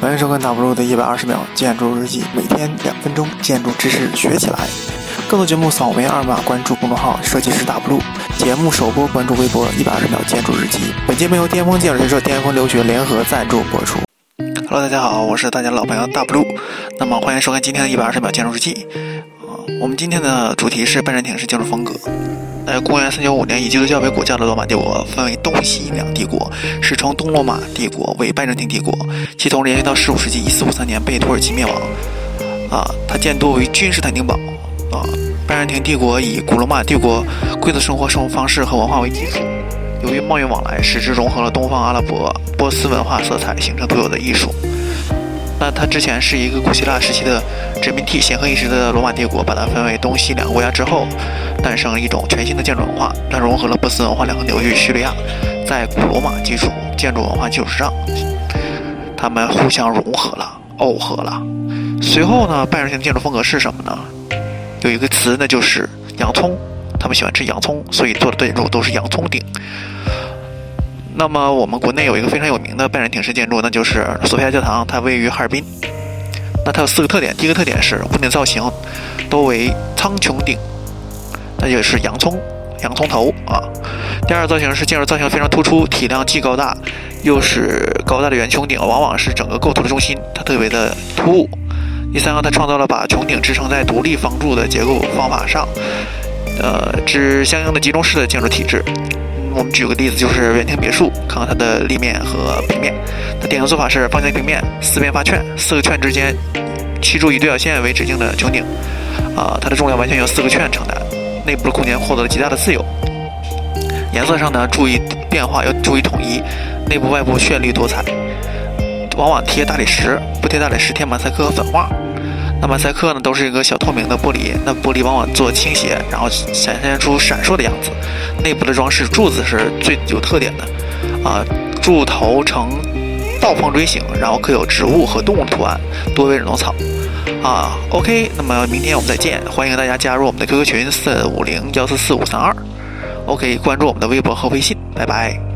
欢迎收看大不入的一百二十秒建筑日记，每天两分钟建筑知识学起来。更多节目扫描二维码关注公众号“设计师大不入”，节目首播关注微博“一百二十秒建筑日记”。本节目由巅峰建筑学社、巅峰留学联合赞助播出。Hello，大家好，我是大家的老朋友大 blue。那么欢迎收看今天的一百二十秒建筑日记。我们今天的主题是拜占庭式建筑风格。在公元395年，以基督教为国教的罗马帝国分为东西两帝国，史称东罗马帝国为拜占庭帝国，其统治延续到15世纪1453年被土耳其灭亡。啊，它建都为君士坦丁堡。啊，拜占庭帝国以古罗马帝国贵族生活生活方式和文化为基础，由于贸易往来，使之融合了东方阿拉伯、波斯文化色彩，形成独有的艺术。那它之前是一个古希腊时期的殖民地，显赫一时的罗马帝国把它分为东西两个国家之后，诞生了一种全新的建筑文化，它融合了波斯文化两个流域叙利亚，在古罗马基础建筑文化基础上，他们互相融合了、耦合了。随后呢，拜占庭建筑风格是什么呢？有一个词，那就是洋葱，他们喜欢吃洋葱，所以做的建筑都是洋葱顶。那么我们国内有一个非常有名的拜占庭式建筑，那就是索菲亚教堂，它位于哈尔滨。那它有四个特点，第一个特点是屋顶造型都为苍穹顶，那就是洋葱，洋葱头啊。第二个造型是建筑造型非常突出，体量既高大又是高大的圆穹顶，往往是整个构图的中心，它特别的突兀。第三个，它创造了把穹顶支撑在独立方柱的结构方法上，呃，之相应的集中式的建筑体制。我们举个例子，就是远庭别墅，看看它的立面和平面。它典型做法是方形平面，四边发券，四个券之间砌筑以对角线为直径的穹顶。啊，它的重量完全由四个券承担，内部的空间获得了极大的自由。颜色上呢，注意变化，要注意统一，内部外部绚丽多彩。往往贴大理石，不贴大理石，贴马赛克粉画。那马赛克呢，都是一个小透明的玻璃，那玻璃往往做倾斜，然后显现出闪烁的样子。内部的装饰柱子是最有特点的，啊，柱头呈倒方锥形，然后刻有植物和动物图案，多为人工草。啊，OK，那么明天我们再见，欢迎大家加入我们的 QQ 群四五零幺四四五三二。OK，关注我们的微博和微信，拜拜。